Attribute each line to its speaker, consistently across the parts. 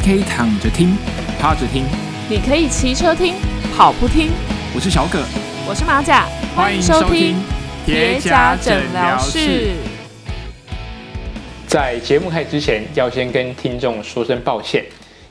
Speaker 1: 你可以躺着听，趴着听，
Speaker 2: 你可以骑车听，跑步听。
Speaker 1: 我是小葛，
Speaker 2: 我是马甲，
Speaker 1: 欢迎收听铁甲诊疗室。在节目开始之前，要先跟听众说声抱歉，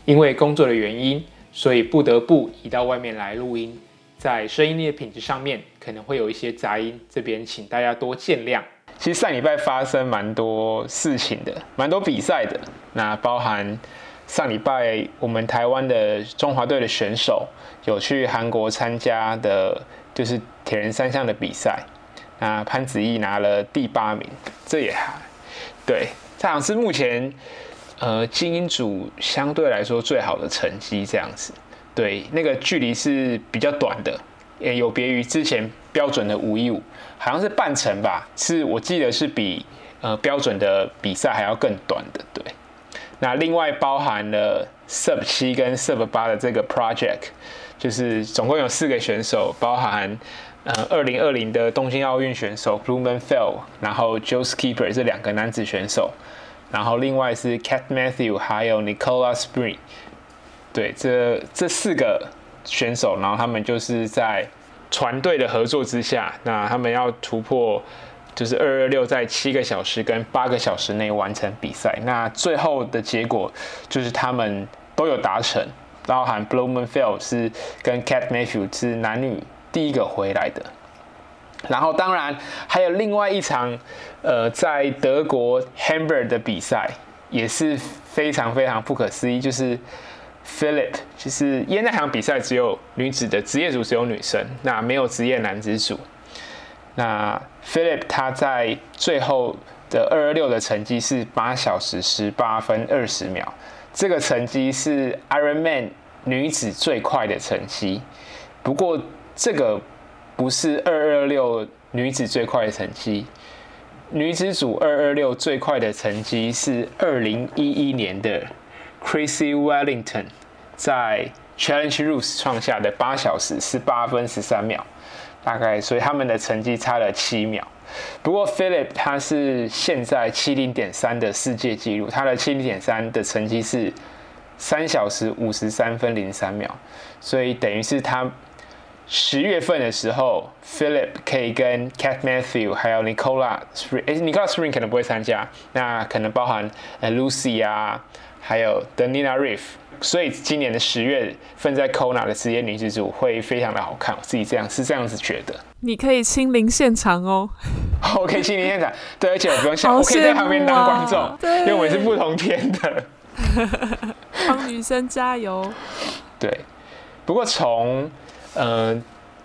Speaker 1: 因为工作的原因，所以不得不移到外面来录音，在声音的品质上面可能会有一些杂音，这边请大家多见谅。其实上礼拜发生蛮多事情的，蛮多比赛的，那包含。上礼拜，我们台湾的中华队的选手有去韩国参加的，就是铁人三项的比赛。那潘子毅拿了第八名，这也还对，这好像是目前呃精英组相对来说最好的成绩这样子。对，那个距离是比较短的，也有别于之前标准的五一五，好像是半程吧，是我记得是比呃标准的比赛还要更短的，对。那另外包含了 Sub 七跟 Sub 八的这个 project，就是总共有四个选手，包含呃二零二零的东京奥运选手 Blummenfelt，然后 Joe Skipper 这两个男子选手，然后另外是 Cat Matthew 还有 Nicola Spring，对，这这四个选手，然后他们就是在团队的合作之下，那他们要突破。就是二二六在七个小时跟八个小时内完成比赛，那最后的结果就是他们都有达成，包含 Blummenfelt 是跟 Cat Matthew 是男女第一个回来的，然后当然还有另外一场，呃，在德国 Hamburg 的比赛也是非常非常不可思议，就是 Philip，就是因为那场比赛只有女子的职业组只有女生，那没有职业男子组。那 Philip 他在最后的二二六的成绩是八小时十八分二十秒，这个成绩是 Ironman 女子最快的成绩。不过这个不是二二六女子最快的成绩，女子组二二六最快的成绩是二零一一年的 Chrissy Wellington 在 Challenge Roth 创下的八小时十八分十三秒。大概，所以他们的成绩差了七秒。不过，Philip 他是现在七零点三的世界纪录，他的七零点三的成绩是三小时五十三分零三秒，所以等于是他十月份的时候，Philip 可以跟 Cat Matthew 还有 Nicola Spring，哎，Nicola Spring 可能不会参加，那可能包含 Lucy 啊，还有 Danila Riff。所以今年的十月份在 Kona 的职业女子组会非常的好看，我自己这样是这样子觉得。
Speaker 2: 你可以亲临现场哦。
Speaker 1: 我可以亲临现场，对，而且我不用想，啊、我可以在旁边当观众，因为我们是不同天的。
Speaker 2: 帮女生加油。
Speaker 1: 对，不过从呃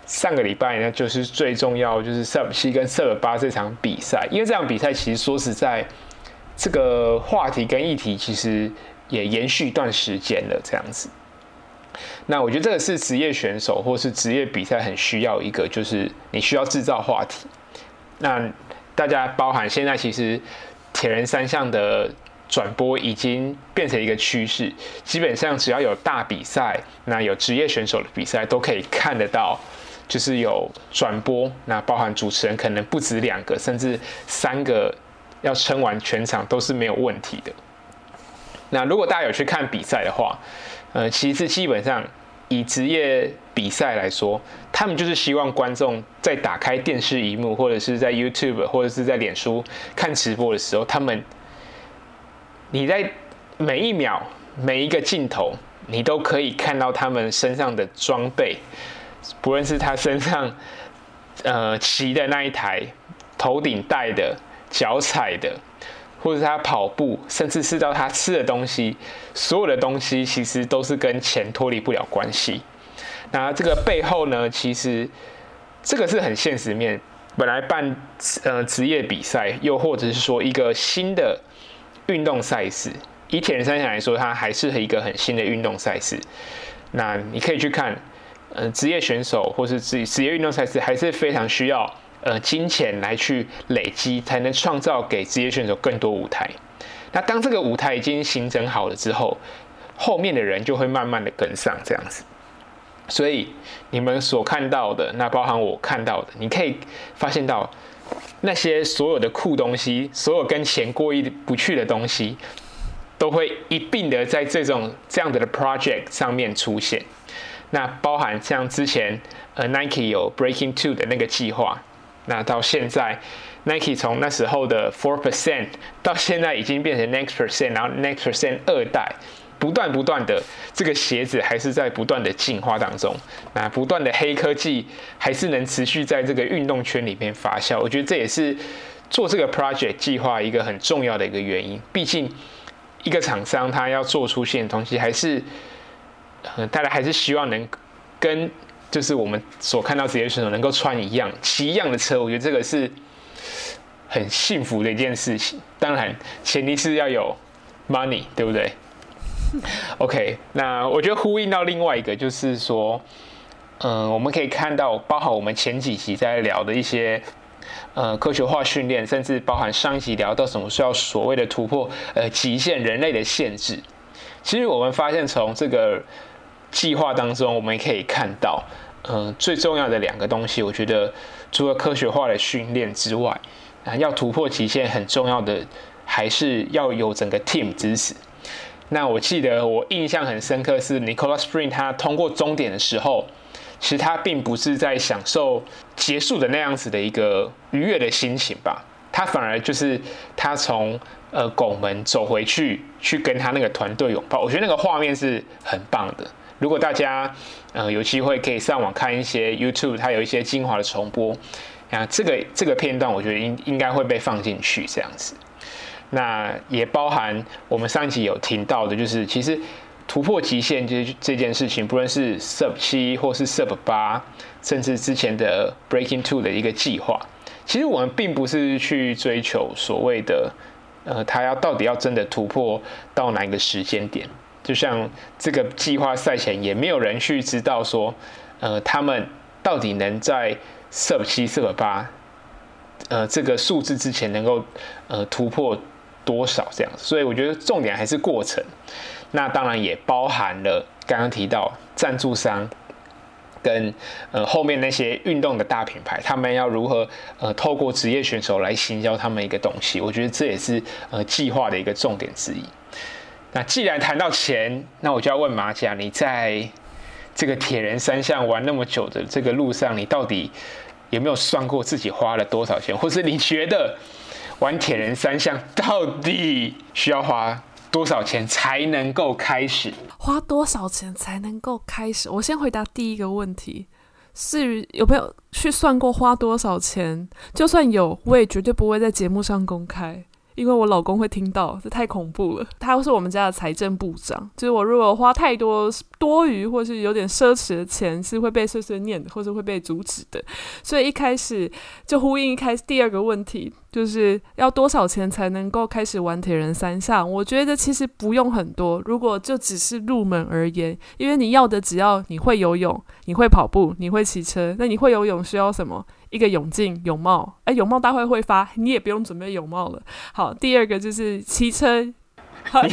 Speaker 1: 上个礼拜呢，就是最重要就是 Sub 七跟 Sub 八这场比赛，因为这场比赛其实说实在，这个话题跟议题其实。也延续一段时间了，这样子。那我觉得这个是职业选手或是职业比赛很需要一个，就是你需要制造话题。那大家包含现在其实铁人三项的转播已经变成一个趋势，基本上只要有大比赛，那有职业选手的比赛都可以看得到，就是有转播。那包含主持人可能不止两个，甚至三个，要撑完全场都是没有问题的。那如果大家有去看比赛的话，呃，其实基本上以职业比赛来说，他们就是希望观众在打开电视荧幕，或者是在 YouTube 或者是在脸书看直播的时候，他们你在每一秒每一个镜头，你都可以看到他们身上的装备，不论是他身上 呃骑的那一台，头顶戴的，脚踩的。或者是他跑步，甚至是到他吃的东西，所有的东西其实都是跟钱脱离不了关系。那这个背后呢，其实这个是很现实面。本来办呃职业比赛，又或者是说一个新的运动赛事，以铁人三项来说，它还是一个很新的运动赛事。那你可以去看，呃，职业选手或是职职业运动赛事，还是非常需要。呃，金钱来去累积，才能创造给职业选手更多舞台。那当这个舞台已经形成好了之后，后面的人就会慢慢的跟上这样子。所以你们所看到的，那包含我看到的，你可以发现到那些所有的酷东西，所有跟钱过意不去的东西，都会一并的在这种这样子的 project 上面出现。那包含像之前呃 Nike 有 Breaking Two 的那个计划，那到现在 Nike 从那时候的 Four Percent 到现在已经变成 Next Percent，然后 Next Percent 二代，不断不断的这个鞋子还是在不断的进化当中。那不断的黑科技还是能持续在这个运动圈里面发酵。我觉得这也是做这个 project 计划一个很重要的一个原因。毕竟一个厂商他要做出现的东西还是。嗯，大家还是希望能跟就是我们所看到职业选手能够穿一样、骑一样的车，我觉得这个是很幸福的一件事情。当然，前提是要有 money，对不对？OK，那我觉得呼应到另外一个就是说，嗯，我们可以看到，包含我们前几集在聊的一些呃科学化训练，甚至包含上一集聊到什么需要所谓的突破呃极限人类的限制。其实我们发现从这个计划当中，我们也可以看到，呃，最重要的两个东西，我觉得除了科学化的训练之外，啊，要突破极限很重要的还是要有整个 team 支持。那我记得我印象很深刻是 Nicola Spring 他通过终点的时候，其实他并不是在享受结束的那样子的一个愉悦的心情吧，他反而就是他从呃拱门走回去，去跟他那个团队拥抱，我觉得那个画面是很棒的。如果大家，呃，有机会可以上网看一些 YouTube，它有一些精华的重播，啊，这个这个片段我觉得应应该会被放进去这样子。那也包含我们上一集有听到的，就是其实突破极限这这件事情，不论是 Sub 七或是 Sub 八，甚至之前的 Breaking Two 的一个计划，其实我们并不是去追求所谓的，呃，他要到底要真的突破到哪一个时间点。就像这个计划赛前也没有人去知道说，呃，他们到底能在 Sub 七、设八，呃，这个数字之前能够呃突破多少这样，所以我觉得重点还是过程。那当然也包含了刚刚提到赞助商跟呃后面那些运动的大品牌，他们要如何呃透过职业选手来行销他们一个东西，我觉得这也是呃计划的一个重点之一。那既然谈到钱，那我就要问马甲，你在这个铁人三项玩那么久的这个路上，你到底有没有算过自己花了多少钱？或是你觉得玩铁人三项到底需要花多少钱才能够开始？
Speaker 2: 花多少钱才能够开始？我先回答第一个问题：是有没有去算过花多少钱？就算有，我也绝对不会在节目上公开。因为我老公会听到，这太恐怖了。他是我们家的财政部长，就是我如果花太多多余或是有点奢侈的钱，是会被碎碎念，或是会被阻止的。所以一开始就呼应一开始第二个问题，就是要多少钱才能够开始玩铁人三项？我觉得其实不用很多，如果就只是入门而言，因为你要的只要你会游泳、你会跑步、你会骑车。那你会游泳需要什么？一个泳镜、泳帽，哎，泳帽大会会发，你也不用准备泳帽了。好，第二个就是骑车，你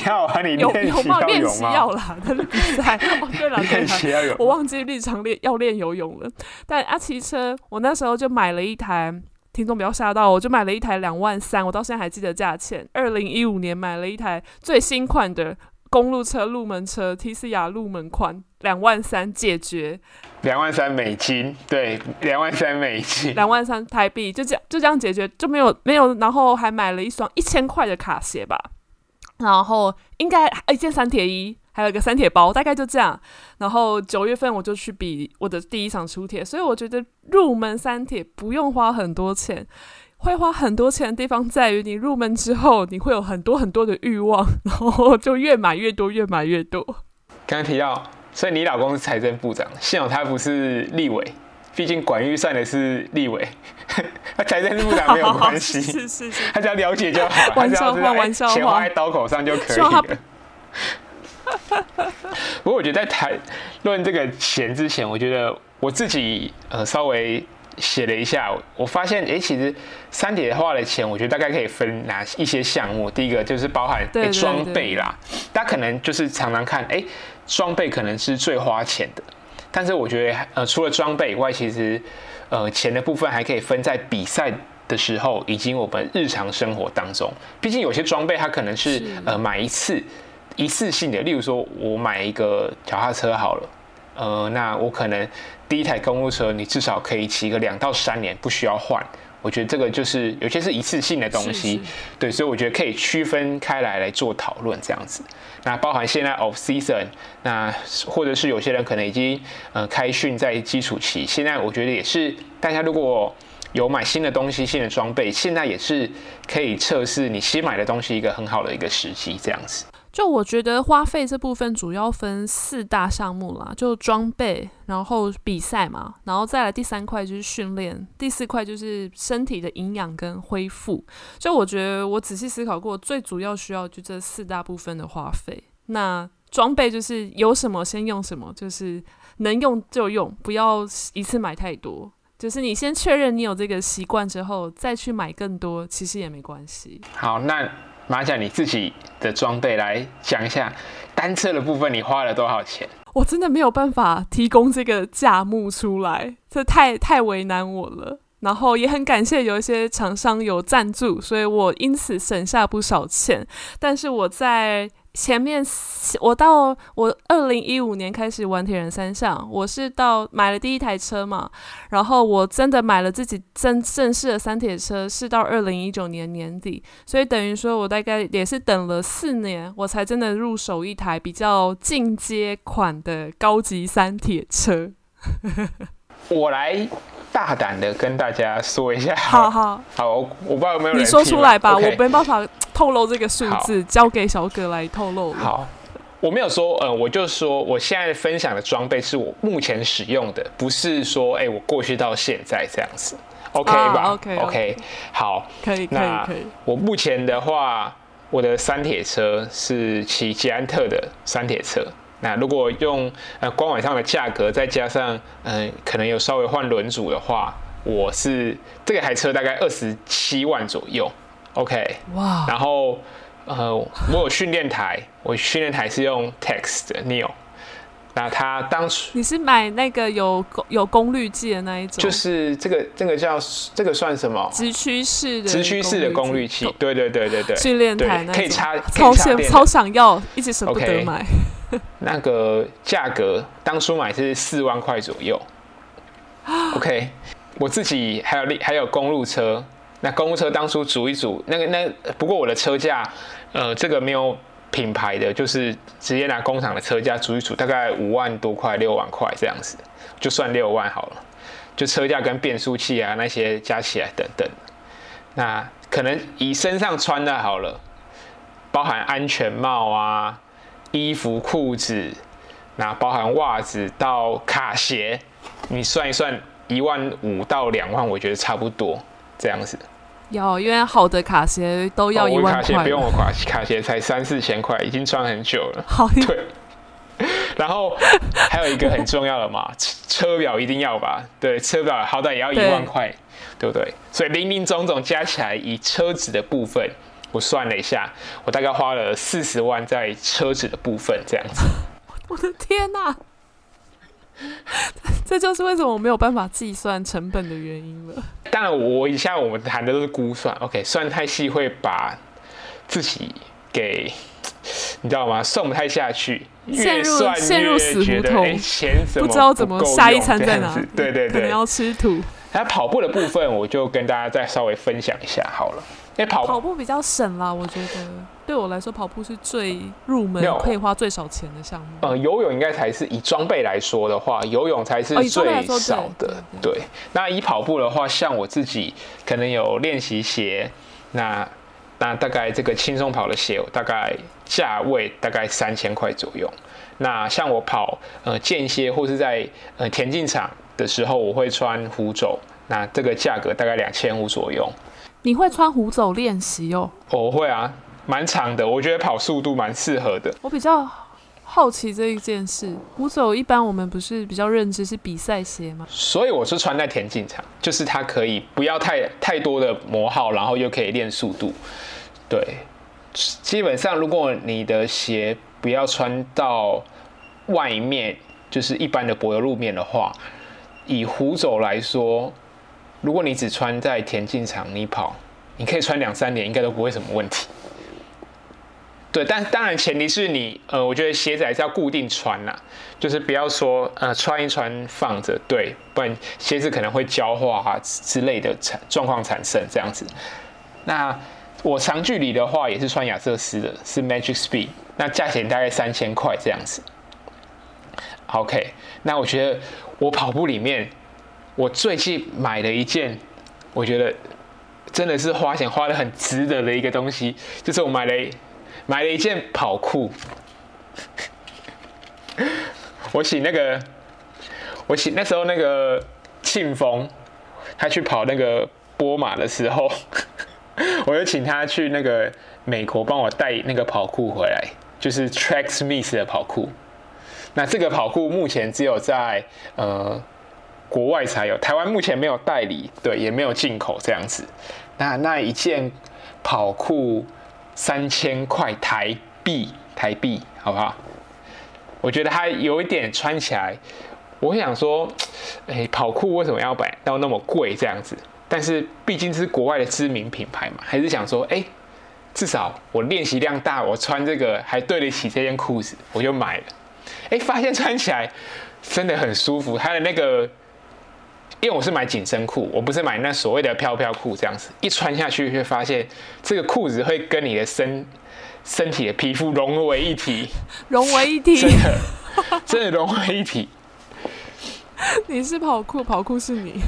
Speaker 1: 要啊，你练
Speaker 2: 泳帽练习要啦，他的比赛。哦，对了，对了，我忘记日常练要练游泳了。但啊，骑车，我那时候就买了一台，听众不要吓到，我就买了一台两万三，我到现在还记得价钱。二零一五年买了一台最新款的。公路车入门车，TCR 入门款两万三解决，
Speaker 1: 两万三美金，对，两万三美金，
Speaker 2: 两万三台币，就这样就这样解决，就没有没有，然后还买了一双一千块的卡鞋吧，然后应该一件三铁衣，还有一个三铁包，大概就这样。然后九月份我就去比我的第一场出铁，所以我觉得入门三铁不用花很多钱。会花很多钱的地方在于，你入门之后，你会有很多很多的欲望，然后就越买越多，越买越多。
Speaker 1: 刚刚提到，所以你老公是财政部长，幸好他不是立委，毕竟管预算的是立委，他 财政部长没有关系，是是是，是，他只要了解就好，玩笑话，玩笑话，钱花在刀口上就可以了。不过我觉得在谈论这个钱之前，我觉得我自己呃稍微。写了一下，我发现，哎，其实三铁化的钱，我觉得大概可以分哪一些项目。第一个就是包含装备啦，大家可能就是常常看，哎，装备可能是最花钱的。但是我觉得，呃，除了装备以外，其实，呃，钱的部分还可以分在比赛的时候，以及我们日常生活当中。毕竟有些装备它可能是，是呃买一次一次性的，例如说我买一个脚踏车好了，呃，那我可能第一台公路车你至少可以骑个两到三年，不需要换。我觉得这个就是有些是一次性的东西，是是对，所以我觉得可以区分开来来做讨论这样子。那包含现在 off season，那或者是有些人可能已经呃开训在基础期，现在我觉得也是大家如果有买新的东西、新的装备，现在也是可以测试你新买的东西一个很好的一个时机这样子。
Speaker 2: 就我觉得花费这部分主要分四大项目啦，就装备，然后比赛嘛，然后再来第三块就是训练，第四块就是身体的营养跟恢复。就我觉得我仔细思考过，最主要需要就这四大部分的花费。那装备就是有什么先用什么，就是能用就用，不要一次买太多。就是你先确认你有这个习惯之后，再去买更多，其实也没关系。
Speaker 1: 好，那。马甲，你自己的装备来讲一下，单车的部分你花了多少钱？
Speaker 2: 我真的没有办法提供这个价目出来，这太太为难我了。然后也很感谢有一些厂商有赞助，所以我因此省下不少钱。但是我在。前面我到我二零一五年开始玩铁人三项，我是到买了第一台车嘛，然后我真的买了自己真正式的三铁车是到二零一九年年底，所以等于说我大概也是等了四年，我才真的入手一台比较进阶款的高级三铁车。
Speaker 1: 我来。大胆的跟大家说一下，
Speaker 2: 好好
Speaker 1: 好，我不知道有没有人
Speaker 2: 你说出来吧，okay. 我没办法透露这个数字，交给小葛来透露。
Speaker 1: 好，我没有说，呃，我就说我现在分享的装备是我目前使用的，不是说，哎、欸，我过去到现在这样子，OK 吧、
Speaker 2: OK，
Speaker 1: 好，
Speaker 2: 可以可以可以。
Speaker 1: 我目前的话，我的三铁车是骑捷安特的三铁车。那如果用呃官网上的价格，再加上嗯、呃、可能有稍微换轮组的话，我是这个台车大概二十七万左右，OK，
Speaker 2: 哇，
Speaker 1: 然后呃我有训练台，我训练台是用 Text Neo，那他当初
Speaker 2: 你是买那个有有功率计的那一种，
Speaker 1: 就是这个这个叫这个算什么？
Speaker 2: 直驱式的
Speaker 1: 直驱式的功率器，对对对对对，
Speaker 2: 训练台那
Speaker 1: 可以插，
Speaker 2: 超想超想要，一直舍不得买。Okay.
Speaker 1: 那个价格当初买是四万块左右，OK，我自己还有还有公路车，那公路车当初组一组，那个那不过我的车价，呃，这个没有品牌的，就是直接拿工厂的车价除一除，大概五万多块六万块这样子，就算六万好了，就车价跟变速器啊那些加起来等等，那可能以身上穿的好了，包含安全帽啊。衣服、裤子，那包含袜子到卡鞋，你算一算，一万五到两万，我觉得差不多这样子。
Speaker 2: 有，因为好的卡鞋都要一万块。
Speaker 1: 卡鞋不用我卡，卡鞋才三四千块，已经穿很久了。
Speaker 2: 好，
Speaker 1: 对。然后还有一个很重要的嘛，车表一定要吧？对，车表好歹也要一万块，对不对？所以林林总总加起来，以车子的部分。我算了一下，我大概花了四十万在车子的部分，这样子。
Speaker 2: 我的天哪！这就是为什么我没有办法计算成本的原因了。
Speaker 1: 当然，我以下我们谈的都是估算，OK，算太细会把自己给你知道吗？算不太下去，
Speaker 2: 陷入陷入死胡同，不知道怎么下一餐在哪？
Speaker 1: 对对对，可
Speaker 2: 能要吃土。
Speaker 1: 那跑步的部分，我就跟大家再稍微分享一下好了。因为跑
Speaker 2: 跑步比较省啦，我觉得对我来说，跑步是最入门可以花最少钱的项目。
Speaker 1: 呃，游泳应该才是以装备来说的话，游泳才是最少的。哦、对，对，那以跑步的话，像我自己可能有练习鞋，那那大概这个轻松跑的鞋，大概价位大概三千块左右。那像我跑呃间歇或是在呃田径场的时候，我会穿虎肘，那这个价格大概两千五左右。
Speaker 2: 你会穿虎走练习哦？
Speaker 1: 我会啊，蛮长的，我觉得跑速度蛮适合的。
Speaker 2: 我比较好奇这一件事，虎走一般我们不是比较认知是比赛鞋吗？
Speaker 1: 所以我是穿在田径场，就是它可以不要太太多的磨耗，然后又可以练速度。对，基本上如果你的鞋不要穿到外面，就是一般的柏油路面的话，以虎走来说。如果你只穿在田径场，你跑，你可以穿两三年，应该都不会什么问题。对，但当然前提是你，呃，我觉得鞋子还是要固定穿呐，就是不要说，呃，穿一穿放着，对，不然鞋子可能会胶化啊之类的产状况产生这样子。那我长距离的话也是穿亚瑟斯的，是 Magic Speed，那价钱大概三千块这样子。OK，那我觉得我跑步里面，我最近买了一件，我觉得真的是花钱花得很值得的一个东西，就是我买了。买了一件跑裤，我请那个，我请那时候那个庆丰，他去跑那个波马的时候，我就请他去那个美国帮我带那个跑裤回来，就是 Tracksmith 的跑裤。那这个跑裤目前只有在呃国外才有，台湾目前没有代理，对，也没有进口这样子。那那一件跑酷。三千块台币，台币好不好？我觉得它有一点穿起来，我想说，哎、跑酷为什么要买到那么贵这样子？但是毕竟是国外的知名品牌嘛，还是想说，哎、至少我练习量大，我穿这个还对得起这件裤子，我就买了。哎、欸，发现穿起来真的很舒服，它的那个。因为我是买紧身裤，我不是买那所谓的飘飘裤这样子，一穿下去会发现这个裤子会跟你的身身体的皮肤融为一体，
Speaker 2: 融为一体，
Speaker 1: 真的真的融为一体。
Speaker 2: 你是跑酷，跑酷是你，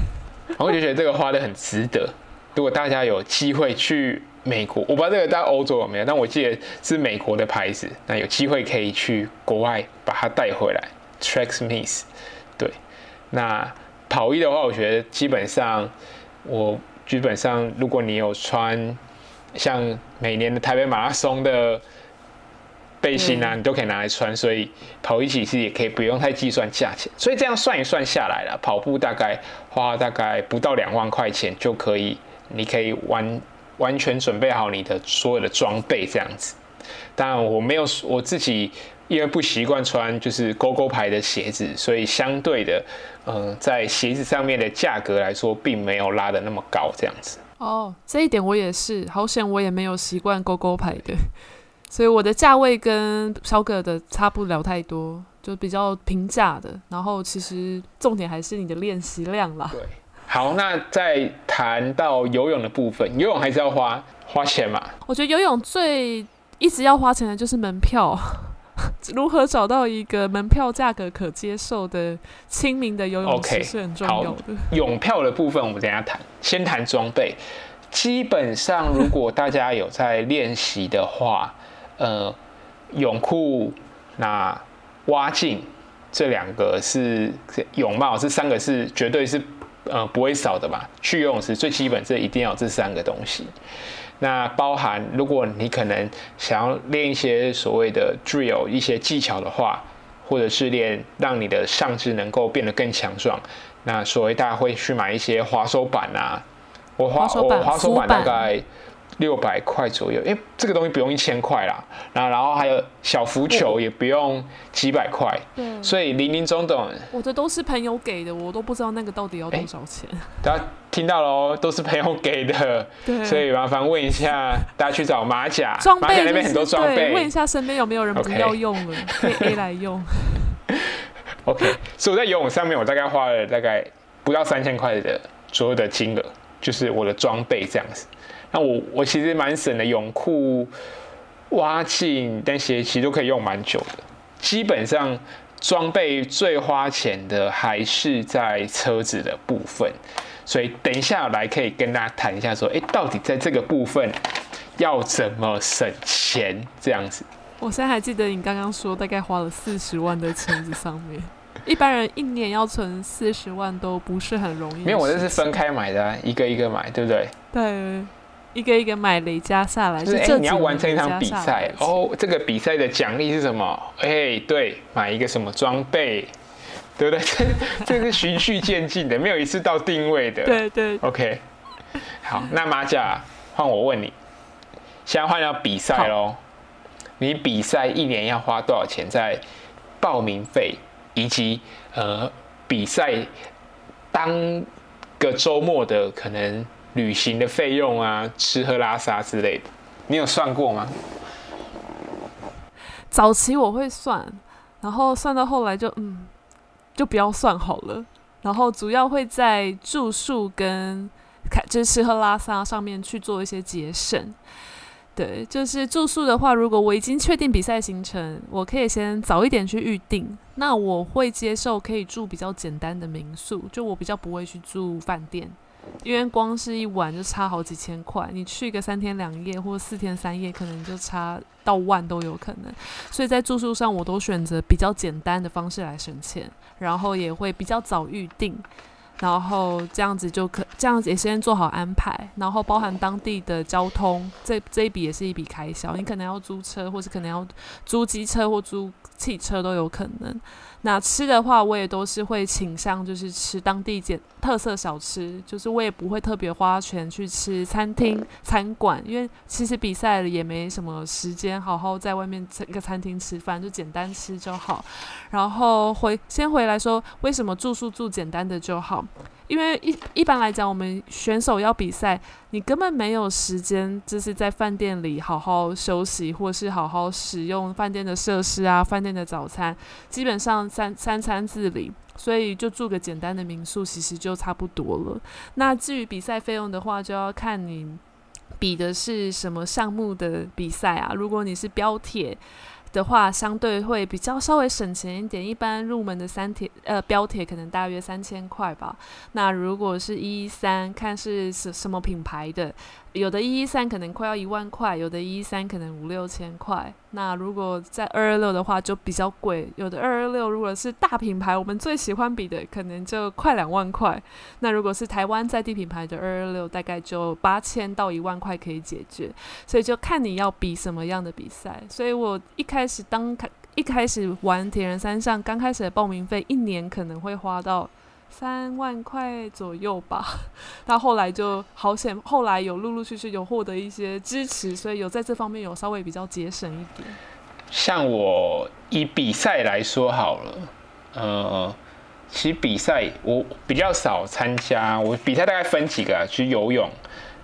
Speaker 1: 我就觉得这个花的很值得。如果大家有机会去美国，我不知道这个在欧洲有没有，但我记得是美国的牌子，那有机会可以去国外把它带回来。Tracksmith，对，那。跑衣的话，我觉得基本上，我基本上，如果你有穿像每年的台北马拉松的背心啊，嗯、你都可以拿来穿。所以跑衣其实也可以不用太计算价钱。所以这样算一算下来了，跑步大概花大概不到两万块钱就可以，你可以完完全准备好你的所有的装备这样子。当然我没有我自己。因为不习惯穿就是勾勾牌的鞋子，所以相对的，嗯、呃，在鞋子上面的价格来说，并没有拉的那么高，这样子。
Speaker 2: 哦，这一点我也是，好险我也没有习惯勾勾牌的，所以我的价位跟小葛的差不了太多，就比较平价的。然后其实重点还是你的练习量啦。对，
Speaker 1: 好，那再谈到游泳的部分，游泳还是要花花钱嘛？
Speaker 2: 我觉得游泳最一直要花钱的就是门票。如何找到一个门票价格可接受的亲民的游泳池是很重要的。
Speaker 1: Okay, 泳票的部分我们等一下谈，先谈装备。基本上，如果大家有在练习的话，呃，泳裤、那蛙镜这两个是泳帽，这三个是绝对是呃不会少的嘛。去游泳池最基本，这一定要有这三个东西。那包含，如果你可能想要练一些所谓的 drill 一些技巧的话，或者是练让你的上肢能够变得更强壮，那所谓大家会去买一些滑手板啊，我滑我滑手板大概。六百块左右，因为这个东西不用一千块啦，然后然后还有小浮球也不用几百块，对，所以林林总总，
Speaker 2: 我的都是朋友给的，我都不知道那个到底要多少钱。
Speaker 1: 大家听到了哦，都是朋友给的，对，所以麻烦问一下，大家去找马甲，
Speaker 2: 装备、就是、
Speaker 1: 马甲那边很多装备，
Speaker 2: 问一下身边有没有人不要用了，Okay. 可以 A 来用。
Speaker 1: OK，所以我在游泳上面，我大概花了大概不到三千块的所有的金额，就是我的装备这样子。那我我其实蛮省的，泳裤、蛙镜、但鞋其实都可以用蛮久的。基本上装备最花钱的还是在车子的部分，所以等一下来可以跟大家谈一下，说，哎，到底在这个部分要怎么省钱这样子。
Speaker 2: 我现在还记得你刚刚说大概花了四十万在车子上面，一般人一年要存四十万都不是很容易。
Speaker 1: 没有，我这是分开买的啊，一个一个买，对不对？
Speaker 2: 对。一个一个买累加下来，
Speaker 1: 就是哎，你要完成一场比赛哦。这个比赛的奖励是什么？哎，对，买一个什么装备，对不对？这这是循序渐进的，没有一次到定位的。
Speaker 2: 对对。
Speaker 1: OK，好，那马甲换我问你，现在换到比赛喽。你比赛一年要花多少钱在报名费，以及呃比赛当个周末的可能旅行的费用啊，吃喝拉撒之类的，你有算过吗？
Speaker 2: 早期我会算，然后算到后来就嗯，就不要算好了。然后主要会在住宿跟开就是吃喝拉撒上面去做一些节省。对，就是住宿的话，如果我已经确定比赛行程，我可以先早一点去预定。那我会接受可以住比较简单的民宿，就我比较不会去住饭店，因为光是一晚就差好几千块。你去个三天两夜或四天三夜，可能就差到万都有可能。所以在住宿上，我都选择比较简单的方式来省钱，然后也会比较早预定。然后这样子就可，这样子也先做好安排，然后包含当地的交通，这这一笔也是一笔开销。你可能要租车，或是可能要租机车或租汽车都有可能。那吃的话，我也都是会倾向就是吃当地简特色小吃，就是我也不会特别花钱去吃餐厅餐馆，因为其实比赛了也没什么时间好好在外面一个餐厅吃饭，就简单吃就好。然后回先回来说，为什么住宿住简单的就好？因为一一般来讲，我们选手要比赛，你根本没有时间，就是在饭店里好好休息，或是好好使用饭店的设施啊，饭店的早餐，基本上三三餐自理，所以就住个简单的民宿，其实就差不多了。那至于比赛费用的话，就要看你比的是什么项目的比赛啊。如果你是标铁。的话，相对会比较稍微省钱一点。一般入门的三铁呃标铁可能大约三千块吧。那如果是一三，看是什什么品牌的，有的一一三可能快要一万块，有的一一三可能五六千块。那如果在二二六的话就比较贵，有的二二六如果是大品牌，我们最喜欢比的可能就快两万块。那如果是台湾在地品牌的二二六，大概就八千到一万块可以解决。所以就看你要比什么样的比赛。所以我一开始当开一开始玩铁人三项，刚开始的报名费一年可能会花到三万块左右吧。到后来就好险，后来有陆陆续续有获得一些支持，所以有在这方面有稍微比较节省一点。
Speaker 1: 像我以比赛来说好了，呃，其实比赛我比较少参加，我比赛大概分几个啊，去游泳。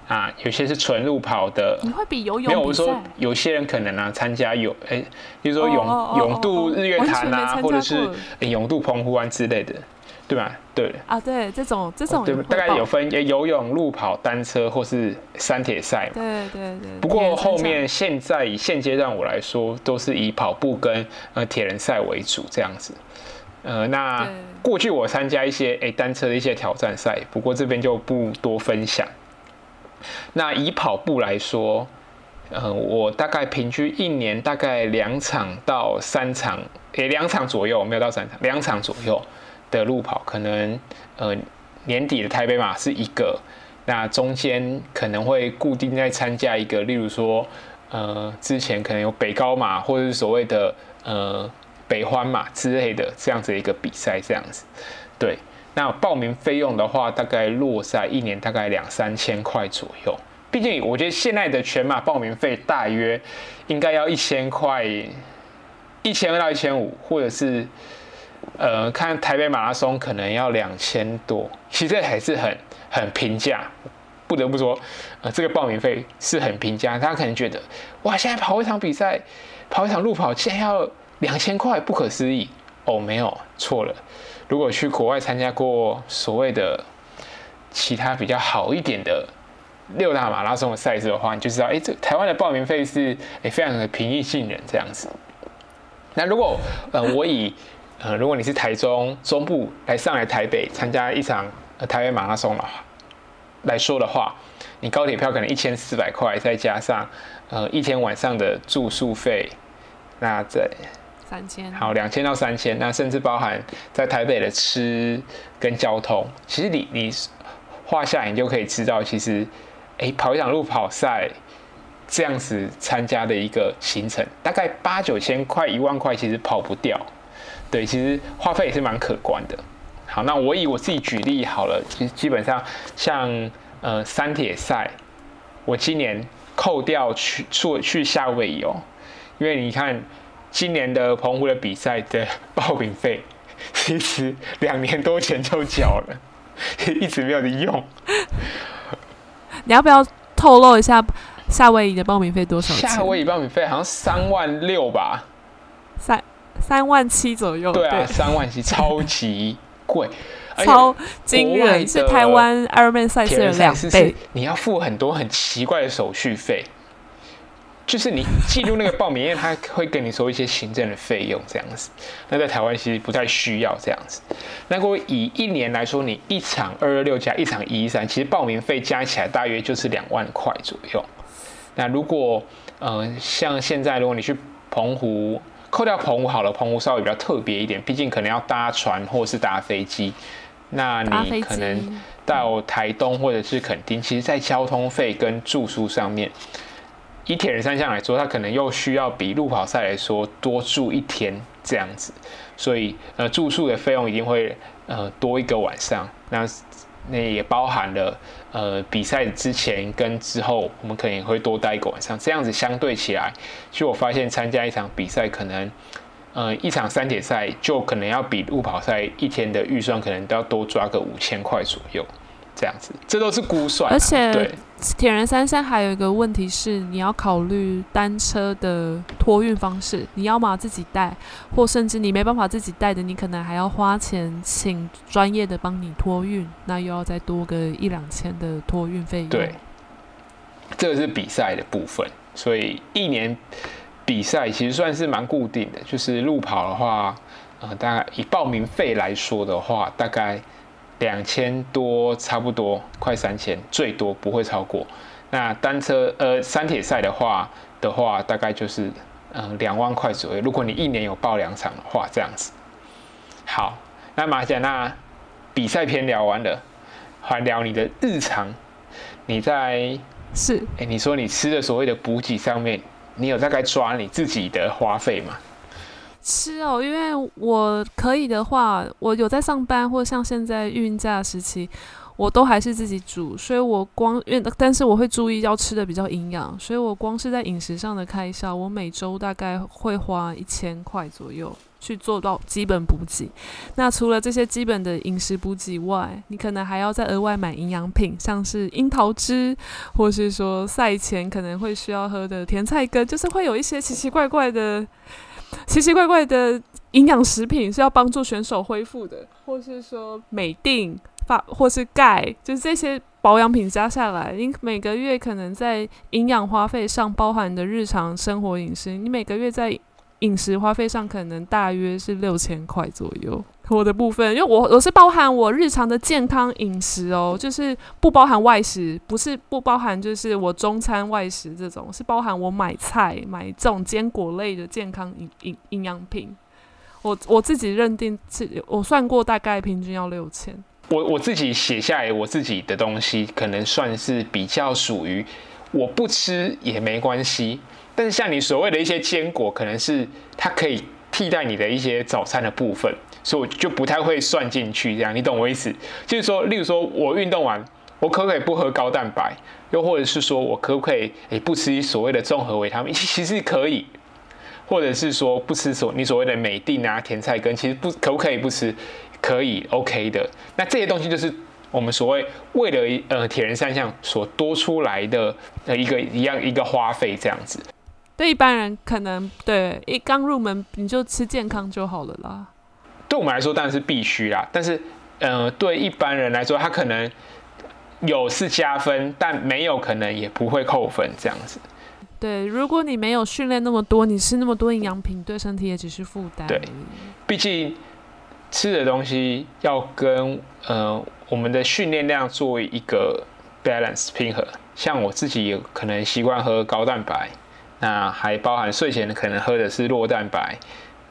Speaker 1: 啊，有些是纯路跑的。
Speaker 2: 你会比游泳比？
Speaker 1: 没有，我说有些人可能啊，参加泳，哎、欸，比如说泳、oh, oh, oh, oh, 泳渡日月潭啊，或者是、欸、泳渡澎湖湾之类的，对吧？对。啊，
Speaker 2: 对，这种这种、哦、
Speaker 1: 对，大概有分游泳、路跑、单车或是山铁赛。
Speaker 2: 对对对。
Speaker 1: 不过后面现在以现阶段我来说，都是以跑步跟呃铁人赛为主这样子。呃，那过去我参加一些哎、欸、单车的一些挑战赛，不过这边就不多分享。那以跑步来说，呃，我大概平均一年大概两场到三场，诶两场左右，没有到三场，两场左右的路跑，可能呃年底的台北马是一个，那中间可能会固定在参加一个，例如说呃之前可能有北高马或者是所谓的呃北欢马之类的这样子一个比赛，这样子，对。那报名费用的话，大概落在一年大概两三千块左右。毕竟我觉得现在的全马报名费大约应该要一千块，一千二到一千五，或者是呃看台北马拉松可能要两千多。其实这还是很很平价，不得不说，呃这个报名费是很平价。大家可能觉得哇，现在跑一场比赛，跑一场路跑竟然要两千块，不可思议。哦，没有，错了。如果去国外参加过所谓的其他比较好一点的六大马拉松的赛事的话，你就知道，哎，这台湾的报名费是哎非常的平易近人这样子。那如果呃我以呃如果你是台中中部来上来台北参加一场呃台北马拉松的话来说的话，你高铁票可能一千四百块，再加上呃一天晚上的住宿费，那在。
Speaker 2: 三千，
Speaker 1: 好，两千到三千，那甚至包含在台北的吃跟交通。其实你你画下来，你就可以知道，其实哎，跑一场路跑赛这样子参加的一个行程，大概八九千块、一万块，其实跑不掉。对，其实花费也是蛮可观的。好，那我以我自己举例好了，其实基本上像呃三铁赛，我今年扣掉去去去夏威夷哦，因为你看。今年的澎湖的比赛的 报名费，其实两年多前就缴了，一直没有的用。
Speaker 2: 你要不要透露一下夏威夷的报名费多少？
Speaker 1: 夏威夷报名费好像三万六吧，
Speaker 2: 三三万七左右。
Speaker 1: 对啊，三万七，超级贵，
Speaker 2: 超惊人，是台湾 Ironman 赛事的两倍。
Speaker 1: 你要付很多很奇怪的手续费。就是你记录那个报名，因为他会跟你说一些行政的费用这样子。那在台湾其实不太需要这样子。那如果以一年来说，你一场二二六加一场一一三，其实报名费加起来大约就是两万块左右。那如果呃像现在，如果你去澎湖，扣掉澎湖好了，澎湖稍微比较特别一点，毕竟可能要搭船或是搭飞机。那你可能到台东或者是垦丁，其实在交通费跟住宿上面。以铁人三项来说，它可能又需要比路跑赛来说多住一天这样子，所以呃住宿的费用一定会呃多一个晚上。那那也包含了呃比赛之前跟之后，我们可能会多待一个晚上。这样子相对起来，就我发现参加一场比赛，可能呃一场三铁赛就可能要比路跑赛一天的预算可能都要多抓个五千块左右。这样子，这都是估算。
Speaker 2: 而且，铁人三项还有一个问题是，你要考虑单车的托运方式。你要么自己带，或甚至你没办法自己带的，你可能还要花钱请专业的帮你托运，那又要再多个一两千的托运费用。
Speaker 1: 对，这个是比赛的部分，所以一年比赛其实算是蛮固定的。就是路跑的话，呃，大概以报名费来说的话，大概。两千多，差不多快三千，最多不会超过。那单车呃，山铁赛的话的话，大概就是嗯两万块左右。如果你一年有报两场的话，这样子。好，那马甲，那比赛篇聊完了，还聊你的日常。你在
Speaker 2: 是
Speaker 1: 哎、欸，你说你吃的所谓的补给上面，你有大概抓你自己的花费吗？
Speaker 2: 吃哦，因为我可以的话，我有在上班，或像现在孕假时期，我都还是自己煮，所以我光因为但是我会注意要吃的比较营养，所以我光是在饮食上的开销，我每周大概会花一千块左右去做到基本补给。那除了这些基本的饮食补给外，你可能还要再额外买营养品，像是樱桃汁，或是说赛前可能会需要喝的甜菜根，就是会有一些奇奇怪怪的。奇奇怪怪的营养食品是要帮助选手恢复的，或是说美定发，或是钙，就是这些保养品加下来，你每个月可能在营养花费上包含的日常生活饮食，你每个月在饮食花费上可能大约是六千块左右。我的部分，因为我我是包含我日常的健康饮食哦，就是不包含外食，不是不包含就是我中餐外食这种，是包含我买菜买这种坚果类的健康营营营养品。我我自己认定是，我算过大概平均要六千。
Speaker 1: 我我自己写下来，我自己的东西可能算是比较属于我不吃也没关系，但是像你所谓的一些坚果，可能是它可以替代你的一些早餐的部分。所以我就不太会算进去，这样你懂我意思？就是说，例如说我运动完，我可不可以不喝高蛋白？又或者是说我可不可以诶不吃所谓的综合维他命？其实可以，或者是说不吃所你所谓的镁錠啊、甜菜根，其实不可不可以不吃？可以，OK 的。那这些东西就是我们所谓为了呃铁人三项所多出来的呃一个一样一个花费这样子。
Speaker 2: 对一般人可能对一刚入门你就吃健康就好了啦。
Speaker 1: 对我们来说当然是必须啦，但是，呃，对一般人来说，他可能有是加分，但没有可能也不会扣分这样子。
Speaker 2: 对，如果你没有训练那么多，你吃那么多营养品，对身体也只是负担。
Speaker 1: 对，毕竟吃的东西要跟呃我们的训练量做一个 balance 平衡。像我自己有可能习惯喝高蛋白，那还包含睡前可能喝的是弱蛋白，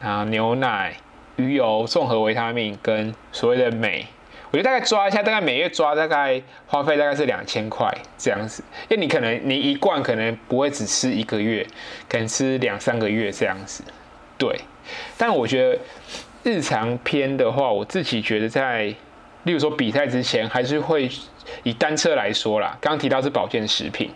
Speaker 1: 啊牛奶。鱼油、综合维他命跟所谓的镁，我觉得大概抓一下，大概每月抓大概花费大概是两千块这样子。因为你可能你一罐可能不会只吃一个月，可能吃两三个月这样子。对，但我觉得日常篇的话，我自己觉得在，例如说比赛之前，还是会以单车来说啦。刚刚提到是保健食品，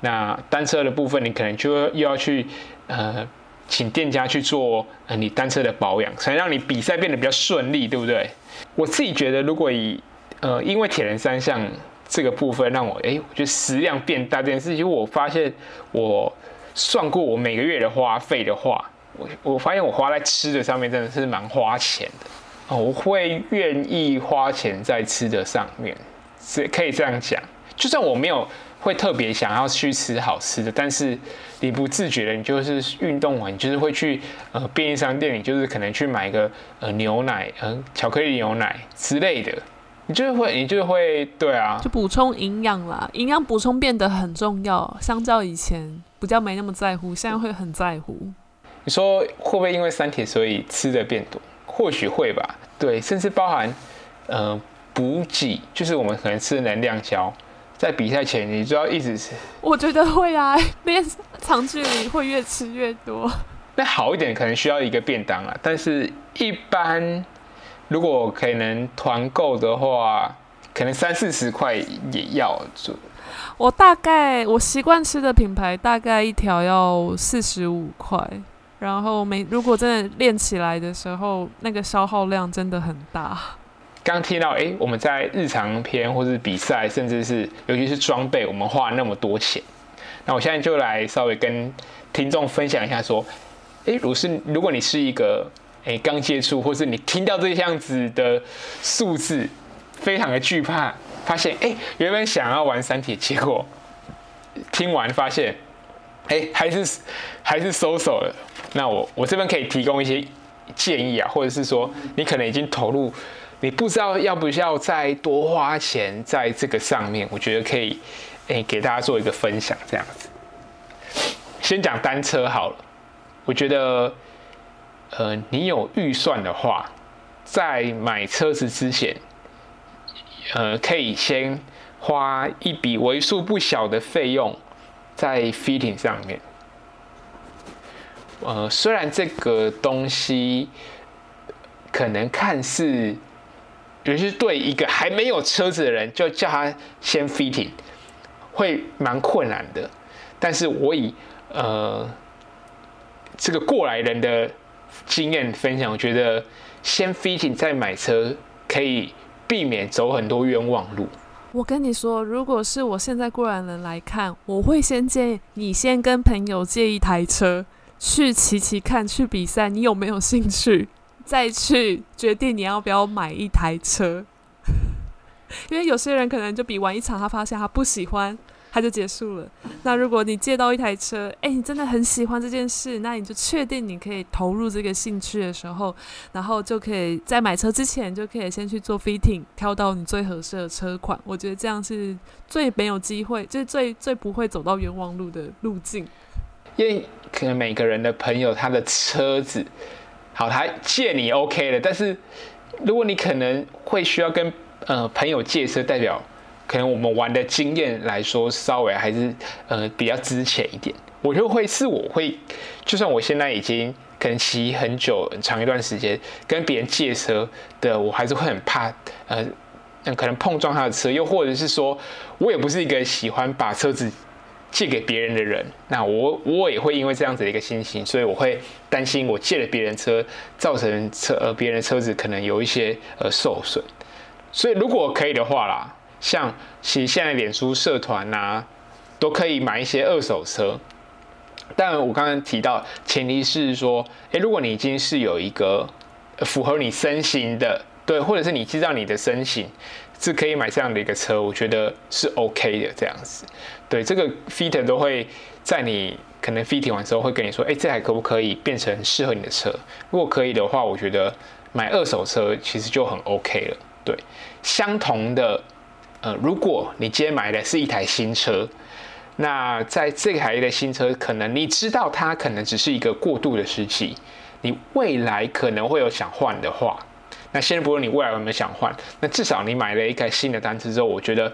Speaker 1: 那单车的部分，你可能就又要去呃。请店家去做呃你单车的保养，才能让你比赛变得比较顺利，对不对？我自己觉得，如果以呃，因为铁人三项这个部分让我哎，我觉得食量变大这件事情，我发现我算过我每个月的花费的话，我我发现我花在吃的上面真的是蛮花钱的哦，我会愿意花钱在吃的上面，是可以这样讲，就算我没有。会特别想要去吃好吃的，但是你不自觉的，你就是运动完，你就是会去呃便利商店，你就是可能去买个呃牛奶，嗯、呃，巧克力牛奶之类的，你就是会，你就会，对啊，
Speaker 2: 就补充营养啦，营养补充变得很重要，相较以前比较没那么在乎，现在会很在乎。
Speaker 1: 你说会不会因为三铁所以吃的变多？或许会吧，对，甚至包含呃补给，就是我们可能吃的能量胶。在比赛前，你就要一直吃。
Speaker 2: 我觉得会啊，练长距离会越吃越多。
Speaker 1: 那好一点，可能需要一个便当啊。但是，一般如果可能团购的话，可能三四十块也要做。
Speaker 2: 我大概我习惯吃的品牌，大概一条要四十五块。然后每如果真的练起来的时候，那个消耗量真的很大。
Speaker 1: 刚听到，哎，我们在日常篇或是比赛，甚至是尤其是装备，我们花那么多钱。那我现在就来稍微跟听众分享一下，说，哎，如果是如果你是一个哎刚接触，或是你听到这样子的数字，非常的惧怕，发现哎原本想要玩三铁，结果听完发现，哎还是还是收手了。那我我这边可以提供一些建议啊，或者是说你可能已经投入。你不知道要不要再多花钱在这个上面？我觉得可以，诶，给大家做一个分享，这样子。先讲单车好了，我觉得，呃，你有预算的话，在买车子之前，呃，可以先花一笔为数不小的费用在 fitting 上面。呃，虽然这个东西可能看似。尤其是对一个还没有车子的人，就叫他先 fitting，会蛮困难的。但是我以呃这个过来人的经验分享，我觉得先 fitting 再买车，可以避免走很多冤枉路。
Speaker 2: 我跟你说，如果是我现在过来人来看，我会先建议你先跟朋友借一台车去骑骑看，去比赛，你有没有兴趣？再去决定你要不要买一台车，因为有些人可能就比完一场，他发现他不喜欢，他就结束了。那如果你借到一台车，哎、欸，你真的很喜欢这件事，那你就确定你可以投入这个兴趣的时候，然后就可以在买车之前就可以先去做 fitting，挑到你最合适的车款。我觉得这样是最没有机会，就是最最不会走到冤枉路的路径。
Speaker 1: 因为可能每个人的朋友他的车子。好，他借你 OK 了，但是如果你可能会需要跟呃朋友借车，代表可能我们玩的经验来说，稍微还是呃比较值钱一点。我就会是我会，就算我现在已经可能骑很久很长一段时间，跟别人借车的，我还是会很怕呃，可能碰撞他的车，又或者是说我也不是一个喜欢把车子。借给别人的人，那我我也会因为这样子的一个心情，所以我会担心我借了别人车，造成车呃别人的车子可能有一些呃受损。所以如果可以的话啦，像其实现在脸书社团呐，都可以买一些二手车。但我刚刚提到，前提是说，诶，如果你已经是有一个符合你身形的，对，或者是你知道你的身形。是可以买这样的一个车，我觉得是 OK 的这样子。对，这个 fit 都会在你可能 fit 完之后会跟你说，哎，这台可不可以变成适合你的车？如果可以的话，我觉得买二手车其实就很 OK 了。对，相同的，呃，如果你今天买的是一台新车，那在这台的新车，可能你知道它可能只是一个过渡的时期，你未来可能会有想换的话。那先不论你未来有没有想换，那至少你买了一台新的单车之后，我觉得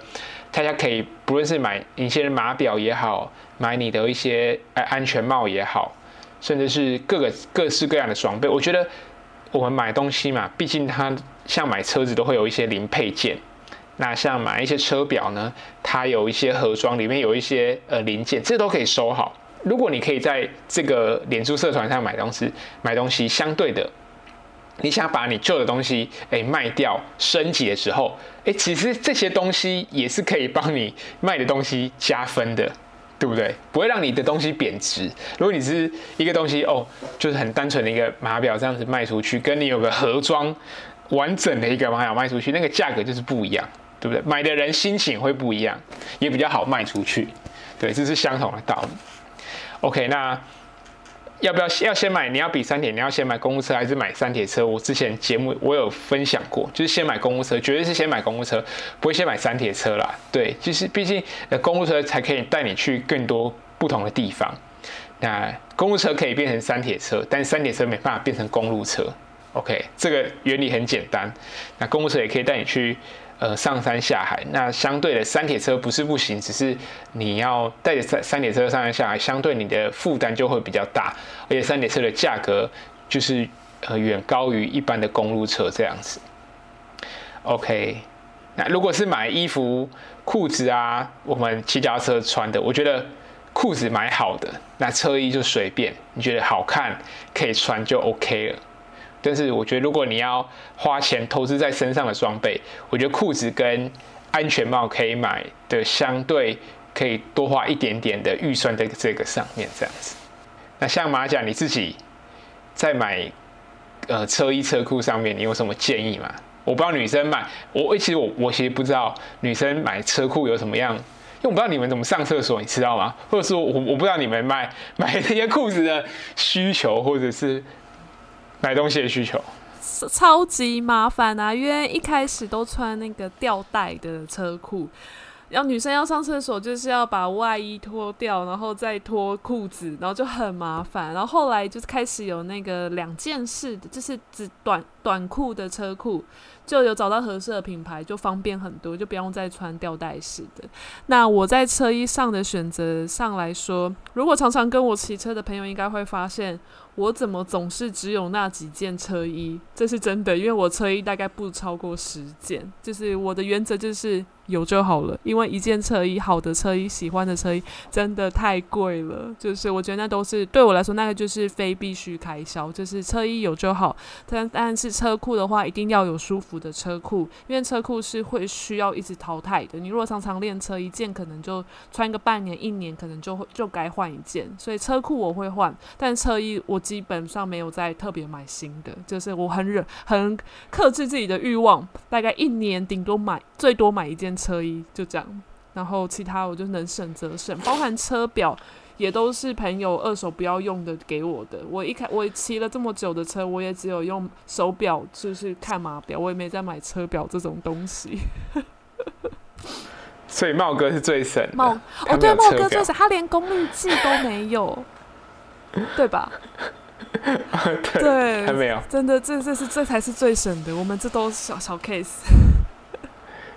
Speaker 1: 大家可以不论是买一些码表也好，买你的一些安全帽也好，甚至是各个各式各样的装备，我觉得我们买东西嘛，毕竟它像买车子都会有一些零配件，那像买一些车表呢，它有一些盒装，里面有一些呃零件，这都可以收好。如果你可以在这个脸书社团上买东西，买东西相对的。你想把你旧的东西哎卖掉升级的时候，哎，其实这些东西也是可以帮你卖的东西加分的，对不对？不会让你的东西贬值。如果你是一个东西哦，就是很单纯的一个码表这样子卖出去，跟你有个盒装完整的一个码表卖出去，那个价格就是不一样，对不对？买的人心情会不一样，也比较好卖出去。对，这是相同的道理。OK，那。要不要要先买？你要比三铁，你要先买公务车还是买三铁车？我之前节目我有分享过，就是先买公务车，绝对是先买公务车，不会先买三铁车啦。对，就是毕竟公务车才可以带你去更多不同的地方。那公务车可以变成三铁车，但三铁车没办法变成公路车。OK，这个原理很简单。那公务车也可以带你去。呃，上山下海，那相对的三铁车不是不行，只是你要带着三三铁车上山下海，相对你的负担就会比较大，而且三铁车的价格就是呃远高于一般的公路车这样子。OK，那如果是买衣服、裤子啊，我们骑脚车穿的，我觉得裤子买好的，那车衣就随便，你觉得好看可以穿就 OK 了。但是我觉得，如果你要花钱投资在身上的装备，我觉得裤子跟安全帽可以买的相对可以多花一点点的预算在这个上面，这样子。那像马甲，你自己在买呃车衣车裤上面，你有什么建议吗？我不知道女生买，我其实我我其实不知道女生买车裤有什么样，因为我不知道你们怎么上厕所，你知道吗？或者说我我不知道你们买买这些裤子的需求，或者是。买东西的需求，
Speaker 2: 超级麻烦啊！因为一开始都穿那个吊带的车裤，然后女生要上厕所就是要把外衣脱掉，然后再脱裤子，然后就很麻烦。然后后来就是开始有那个两件式的，就是只短短裤的车裤。就有找到合适的品牌，就方便很多，就不用再穿吊带式的。那我在车衣上的选择上来说，如果常常跟我骑车的朋友，应该会发现我怎么总是只有那几件车衣，这是真的，因为我车衣大概不超过十件，就是我的原则就是。有就好了，因为一件车衣，好的车衣，喜欢的车衣，真的太贵了。就是我觉得那都是对我来说，那个就是非必须开销。就是车衣有就好，但但是车库的话，一定要有舒服的车库，因为车库是会需要一直淘汰的。你如果常常练车，一件可能就穿个半年、一年，可能就会就该换一件。所以车库我会换，但车衣我基本上没有再特别买新的。就是我很忍，很克制自己的欲望，大概一年顶多买最多买一件。车衣就这样，然后其他我就能省则省，包含车表也都是朋友二手不要用的给我的。我一开我骑了这么久的车，我也只有用手表，就是看码表，我也没再买车表这种东西。
Speaker 1: 所以茂哥是最省，
Speaker 2: 茂哦对，茂哥最省，他连功率计都没有，对吧？
Speaker 1: 对，
Speaker 2: 对，
Speaker 1: 还没有，
Speaker 2: 真的，这这是这才是最省的，我们这都是小小 case。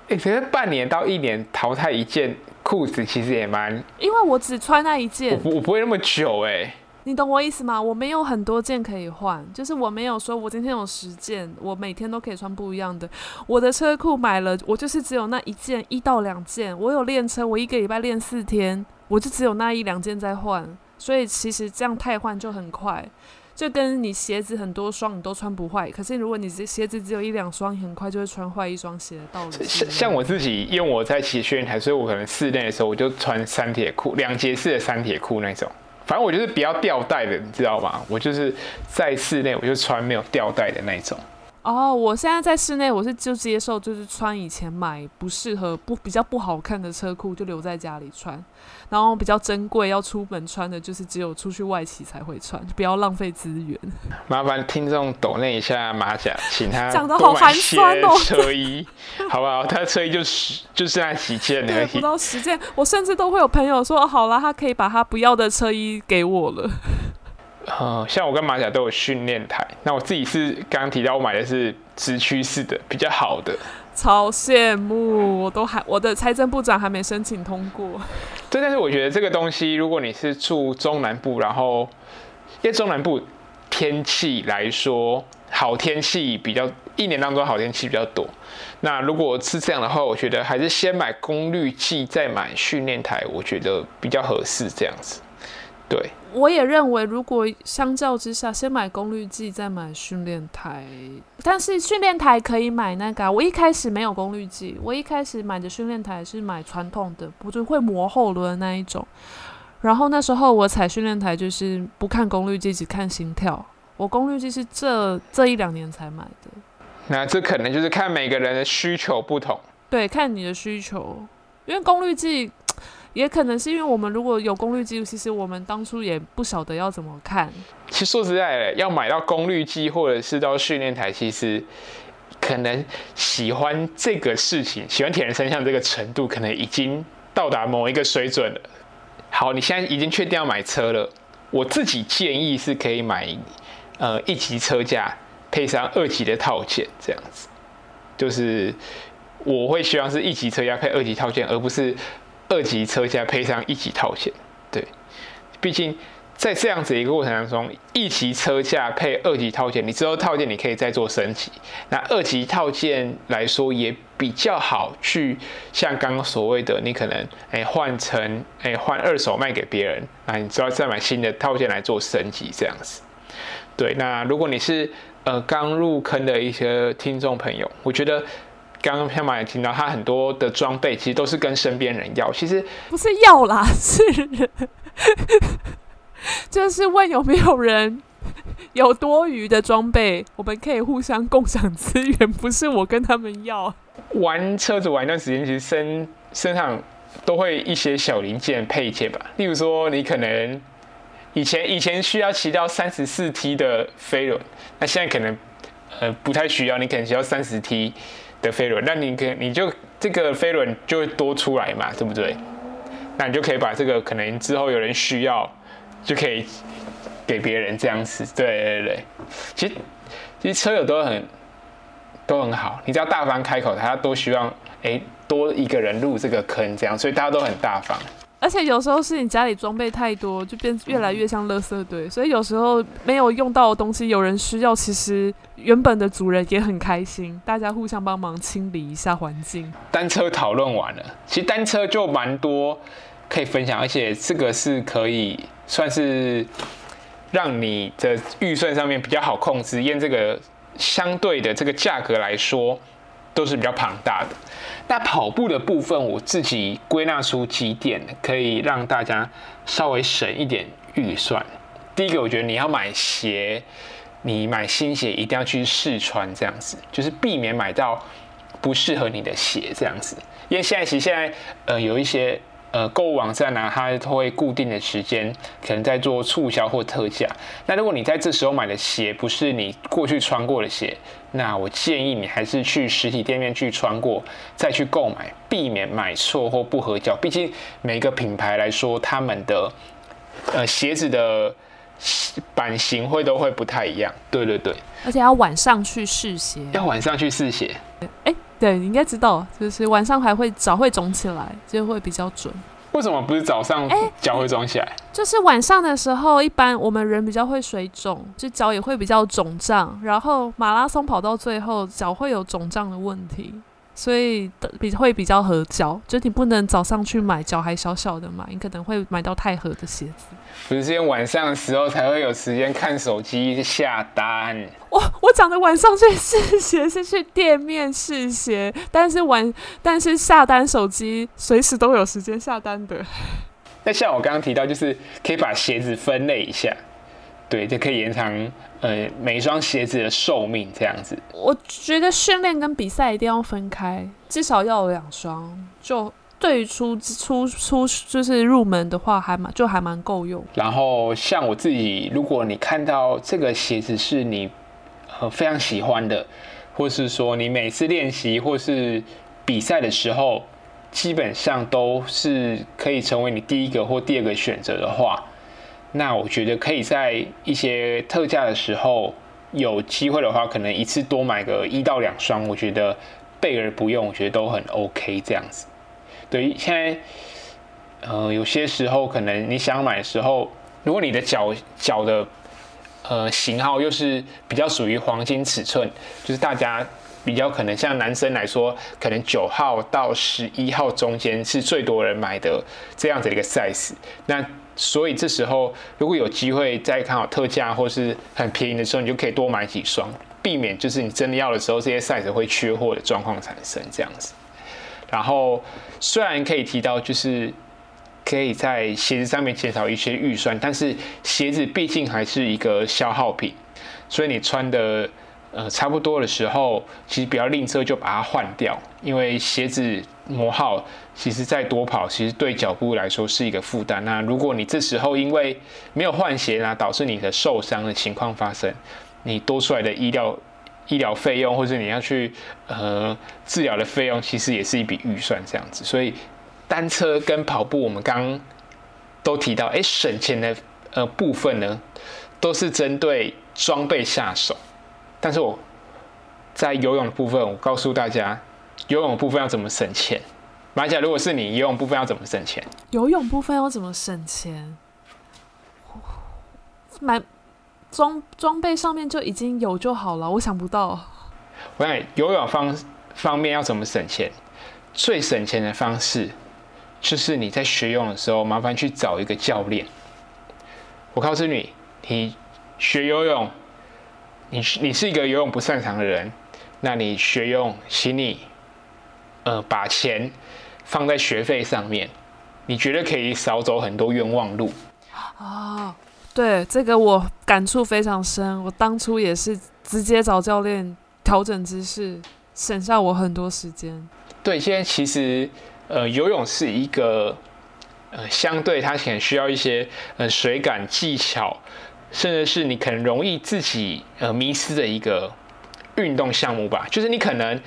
Speaker 1: 哎、欸，其实半年到一年淘汰一件裤子，其实也蛮……
Speaker 2: 因为我只穿那一件，
Speaker 1: 我不我不会那么久哎、欸。
Speaker 2: 你懂我意思吗？我没有很多件可以换，就是我没有说我今天有十件，我每天都可以穿不一样的。我的车库买了，我就是只有那一件，一到两件。我有练车，我一个礼拜练四天，我就只有那一两件在换，所以其实这样太换就很快。就跟你鞋子很多双你都穿不坏，可是如果你这鞋子只有一两双，很快就会穿坏一双鞋的道理。
Speaker 1: 像像我自己，因为我在骑训练台，所以我可能室内的时候我就穿三铁裤，两节式的三铁裤那种。反正我就是比较吊带的，你知道吗？我就是在室内我就穿没有吊带的那种。
Speaker 2: 哦，我现在在室内，我是就接受，就是穿以前买不适合、不比较不好看的车裤，就留在家里穿。然后比较珍贵要出门穿的，就是只有出去外企才会穿，就不要浪费资源。
Speaker 1: 麻烦听众抖那一下马甲，请他
Speaker 2: 讲得好寒酸哦。
Speaker 1: 车衣，好不好？他的车衣就是，就剩下几件而已。
Speaker 2: 不到十件，我甚至都会有朋友说，好了，他可以把他不要的车衣给我了。
Speaker 1: 呃，像我跟马甲都有训练台，那我自己是刚刚提到我买的是直驱式的，比较好的。
Speaker 2: 超羡慕，我都还我的财政部长还没申请通过。
Speaker 1: 对，但是我觉得这个东西，如果你是住中南部，然后因为中南部天气来说，好天气比较一年当中好天气比较多。那如果是这样的话，我觉得还是先买功率计，再买训练台，我觉得比较合适这样子。对，
Speaker 2: 我也认为，如果相较之下，先买功率计再买训练台，但是训练台可以买那个、啊。我一开始没有功率计，我一开始买的训练台是买传统的，不就会磨后轮的那一种。然后那时候我踩训练台就是不看功率计，只看心跳。我功率计是这这一两年才买的。
Speaker 1: 那这可能就是看每个人的需求不同。
Speaker 2: 对，看你的需求，因为功率计。也可能是因为我们如果有功率计，其实我们当初也不晓得要怎么看。
Speaker 1: 其实说实在的，要买到功率计或者是到训练台，其实可能喜欢这个事情，喜欢铁人三项这个程度，可能已经到达某一个水准了。好，你现在已经确定要买车了，我自己建议是可以买呃一级车架配上二级的套件，这样子。就是我会希望是一级车架配二级套件，而不是。二级车架配上一级套件，对，毕竟在这样子一个过程当中，一级车架配二级套件，你之后套件你可以再做升级。那二级套件来说也比较好去，像刚刚所谓的，你可能哎换成哎换二手卖给别人，那你之后再买新的套件来做升级这样子。对，那如果你是呃刚入坑的一些听众朋友，我觉得。刚刚小马也听到，他很多的装备其实都是跟身边人要，其实
Speaker 2: 不是要啦，是就是问有没有人有多余的装备，我们可以互相共享资源，不是我跟他们要。
Speaker 1: 玩车子玩一段时间，其实身身上都会一些小零件配件吧，例如说你可能以前以前需要骑到三十四 T 的飞轮，那现在可能呃不太需要，你可能需要三十 T。的飞轮，那你可你就这个飞轮就会多出来嘛，对不对？那你就可以把这个可能之后有人需要，就可以给别人这样子。对对对，其实其实车友都很都很好，你只要大方开口，他都希望哎多一个人入这个坑，这样，所以大家都很大方。
Speaker 2: 而且有时候是你家里装备太多，就变越来越像垃圾堆。所以有时候没有用到的东西，有人需要，其实原本的主人也很开心，大家互相帮忙清理一下环境。
Speaker 1: 单车讨论完了，其实单车就蛮多可以分享，而且这个是可以算是让你的预算上面比较好控制，因为这个相对的这个价格来说。都是比较庞大的。那跑步的部分，我自己归纳出几点，可以让大家稍微省一点预算。第一个，我觉得你要买鞋，你买新鞋一定要去试穿，这样子就是避免买到不适合你的鞋，这样子。因为现在其实现在呃有一些。呃，购物网站呢、啊，它都会固定的时间，可能在做促销或特价。那如果你在这时候买的鞋不是你过去穿过的鞋，那我建议你还是去实体店面去穿过，再去购买，避免买错或不合脚。毕竟每个品牌来说，他们的呃鞋子的版型会都会不太一样。对对对，
Speaker 2: 而且要晚上去试鞋，
Speaker 1: 要晚上去试鞋。
Speaker 2: 哎。对，你应该知道，就是晚上还会脚会肿起来，就会比较准。
Speaker 1: 为什么不是早上？哎，脚会肿起来？
Speaker 2: 就是晚上的时候，一般我们人比较会水肿，就脚也会比较肿胀，然后马拉松跑到最后，脚会有肿胀的问题。所以比会比较合脚，就你不能早上去买脚还小小的嘛，你可能会买到太合的鞋子。
Speaker 1: 不是，因为晚上的时候才会有时间看手机下单。
Speaker 2: 我我讲的晚上去试鞋是去店面试鞋，但是晚但是下单手机随时都有时间下单的。
Speaker 1: 那像我刚刚提到，就是可以把鞋子分类一下。对，就可以延长呃每一双鞋子的寿命这样子。
Speaker 2: 我觉得训练跟比赛一定要分开，至少要有两双。就对于初初初就是入门的话还，还蛮就还蛮够用。
Speaker 1: 然后像我自己，如果你看到这个鞋子是你呃非常喜欢的，或是说你每次练习或是比赛的时候，基本上都是可以成为你第一个或第二个选择的话。那我觉得可以在一些特价的时候，有机会的话，可能一次多买个一到两双，我觉得备而不用，我觉得都很 OK 这样子。对，现在呃有些时候可能你想买的时候，如果你的脚脚的呃型号又是比较属于黄金尺寸，就是大家比较可能像男生来说，可能九号到十一号中间是最多人买的这样子的一个 size，那。所以这时候如果有机会再看好特价或是很便宜的时候，你就可以多买几双，避免就是你真的要的时候，这些 size 会缺货的状况产生这样子。然后虽然可以提到就是可以在鞋子上面减少一些预算，但是鞋子毕竟还是一个消耗品，所以你穿的。呃，差不多的时候，其实比较吝啬，就把它换掉，因为鞋子磨耗，其实再多跑，其实对脚步来说是一个负担。那如果你这时候因为没有换鞋呢，导致你的受伤的情况发生，你多出来的医疗医疗费用，或者你要去呃治疗的费用，其实也是一笔预算这样子。所以单车跟跑步，我们刚刚都提到，哎，省钱的呃部分呢，都是针对装备下手。但是我在游泳的部分，我告诉大家，游泳的部分要怎么省钱。马甲，如果是你，游泳部分要怎么省钱？
Speaker 2: 游泳部分要怎么省钱？买装装备上面就已经有就好了。我想不到。
Speaker 1: 我看游泳方方面要怎么省钱？最省钱的方式就是你在学游泳的时候，麻烦去找一个教练。我告诉你，你学游泳。你是你是一个游泳不擅长的人，那你学游泳，请你，呃，把钱放在学费上面，你觉得可以少走很多冤枉路。
Speaker 2: 哦，对，这个我感触非常深。我当初也是直接找教练调整姿势，省下我很多时间。
Speaker 1: 对，现在其实呃，游泳是一个呃，相对它可能需要一些呃水感技巧。甚至是你可能容易自己呃迷失的一个运动项目吧，就是你可能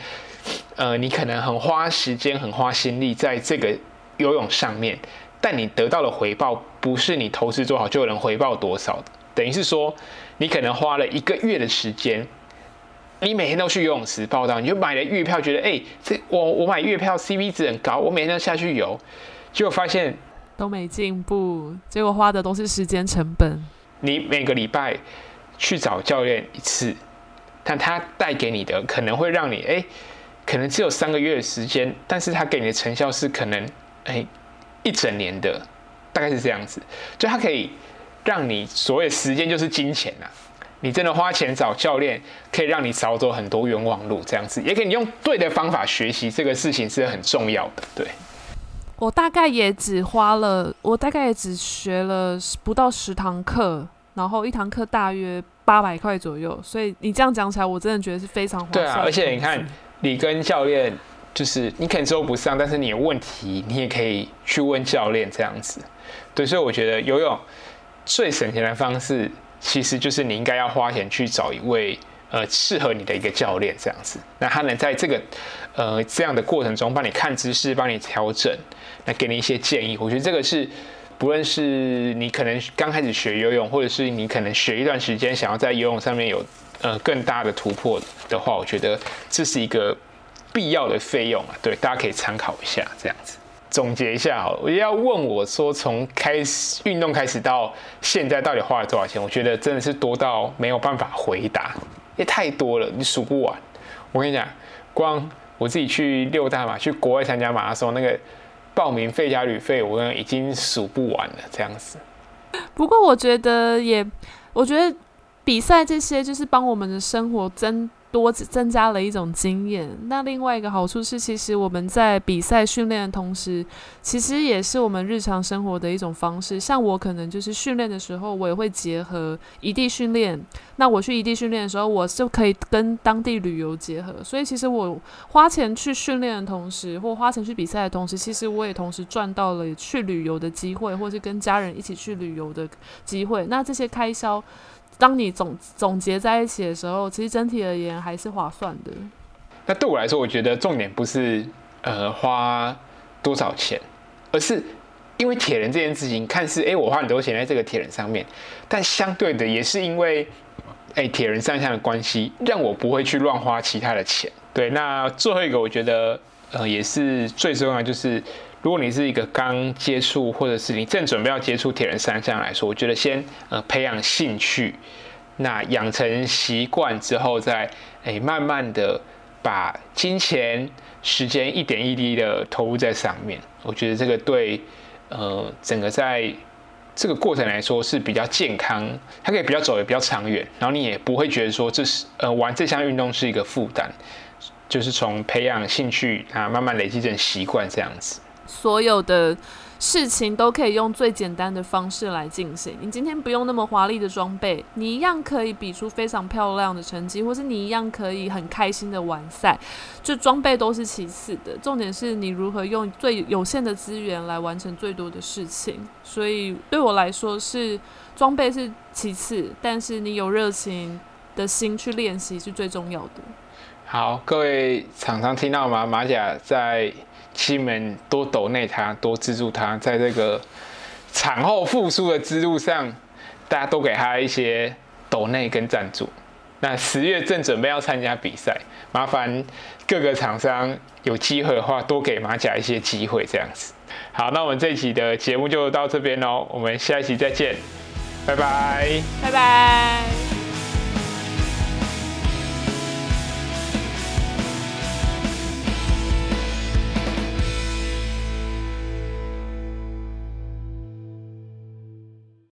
Speaker 1: 呃你可能很花时间、很花心力在这个游泳上面，但你得到的回报不是你投资做好就能回报多少的。等于是说，你可能花了一个月的时间，你每天都去游泳池报到，你就买了月票，觉得哎、这我我买月票 CP 值很高，我每天都下去游，结果发现
Speaker 2: 都没进步，结果花的都是时间成本。
Speaker 1: 你每个礼拜去找教练一次，但他带给你的可能会让你哎，可能只有三个月的时间，但是他给你的成效是可能哎一整年的，大概是这样子。就他可以让你所谓时间就是金钱呐，你真的花钱找教练，可以让你少走很多冤枉路，这样子也可以用对的方法学习，这个事情是很重要的，对。
Speaker 2: 我大概也只花了，我大概也只学了不到十堂课，然后一堂课大约八百块左右，所以你这样讲起来，我真的觉得是非常划算。
Speaker 1: 对啊，而且你看，你跟教练就是你可能说不上，但是你有问题，你也可以去问教练这样子。对，所以我觉得游泳最省钱的方式，其实就是你应该要花钱去找一位呃适合你的一个教练这样子，那他能在这个呃这样的过程中帮你看姿势，帮你调整。来给你一些建议，我觉得这个是，不论是你可能刚开始学游泳，或者是你可能学一段时间，想要在游泳上面有呃更大的突破的话，我觉得这是一个必要的费用啊。对，大家可以参考一下，这样子总结一下好了。我要问我说，从开始运动开始到现在，到底花了多少钱？我觉得真的是多到没有办法回答，也太多了，你数不完。我跟你讲，光我自己去六大嘛，去国外参加马拉松那个。报名费加旅费，我跟已经数不完了，这样子。
Speaker 2: 不过我觉得也，我觉得比赛这些就是帮我们的生活增。多增加了一种经验。那另外一个好处是，其实我们在比赛训练的同时，其实也是我们日常生活的一种方式。像我可能就是训练的时候，我也会结合异地训练。那我去异地训练的时候，我就可以跟当地旅游结合。所以其实我花钱去训练的同时，或花钱去比赛的同时，其实我也同时赚到了去旅游的机会，或是跟家人一起去旅游的机会。那这些开销。当你总总结在一起的时候，其实整体而言还是划算的。
Speaker 1: 那对我来说，我觉得重点不是呃花多少钱，而是因为铁人这件事情，看似哎、我花很多钱在这个铁人上面，但相对的也是因为哎铁人三项的关系，让我不会去乱花其他的钱。对，那最后一个我觉得呃也是最重要的就是。如果你是一个刚接触，或者是你正准备要接触铁人三项来说，我觉得先呃培养兴趣，那养成习惯之后再，再、欸、诶慢慢的把金钱、时间一点一滴的投入在上面。我觉得这个对呃整个在这个过程来说是比较健康，它可以比较走得比较长远，然后你也不会觉得说这是呃玩这项运动是一个负担，就是从培养兴趣啊慢慢累积成习惯这样子。
Speaker 2: 所有的。事情都可以用最简单的方式来进行。你今天不用那么华丽的装备，你一样可以比出非常漂亮的成绩，或是你一样可以很开心的完赛。就装备都是其次的，重点是你如何用最有限的资源来完成最多的事情。所以对我来说是装备是其次，但是你有热情的心去练习是最重要的。
Speaker 1: 好，各位厂商听到吗？马甲在。请你们多抖内他，多资助他，在这个产后复苏的之路上，大家都给他一些抖内跟赞助。那十月正准备要参加比赛，麻烦各个厂商有机会的话，多给马甲一些机会，这样子。好，那我们这一期的节目就到这边喽，我们下一期再见，拜拜，
Speaker 2: 拜拜。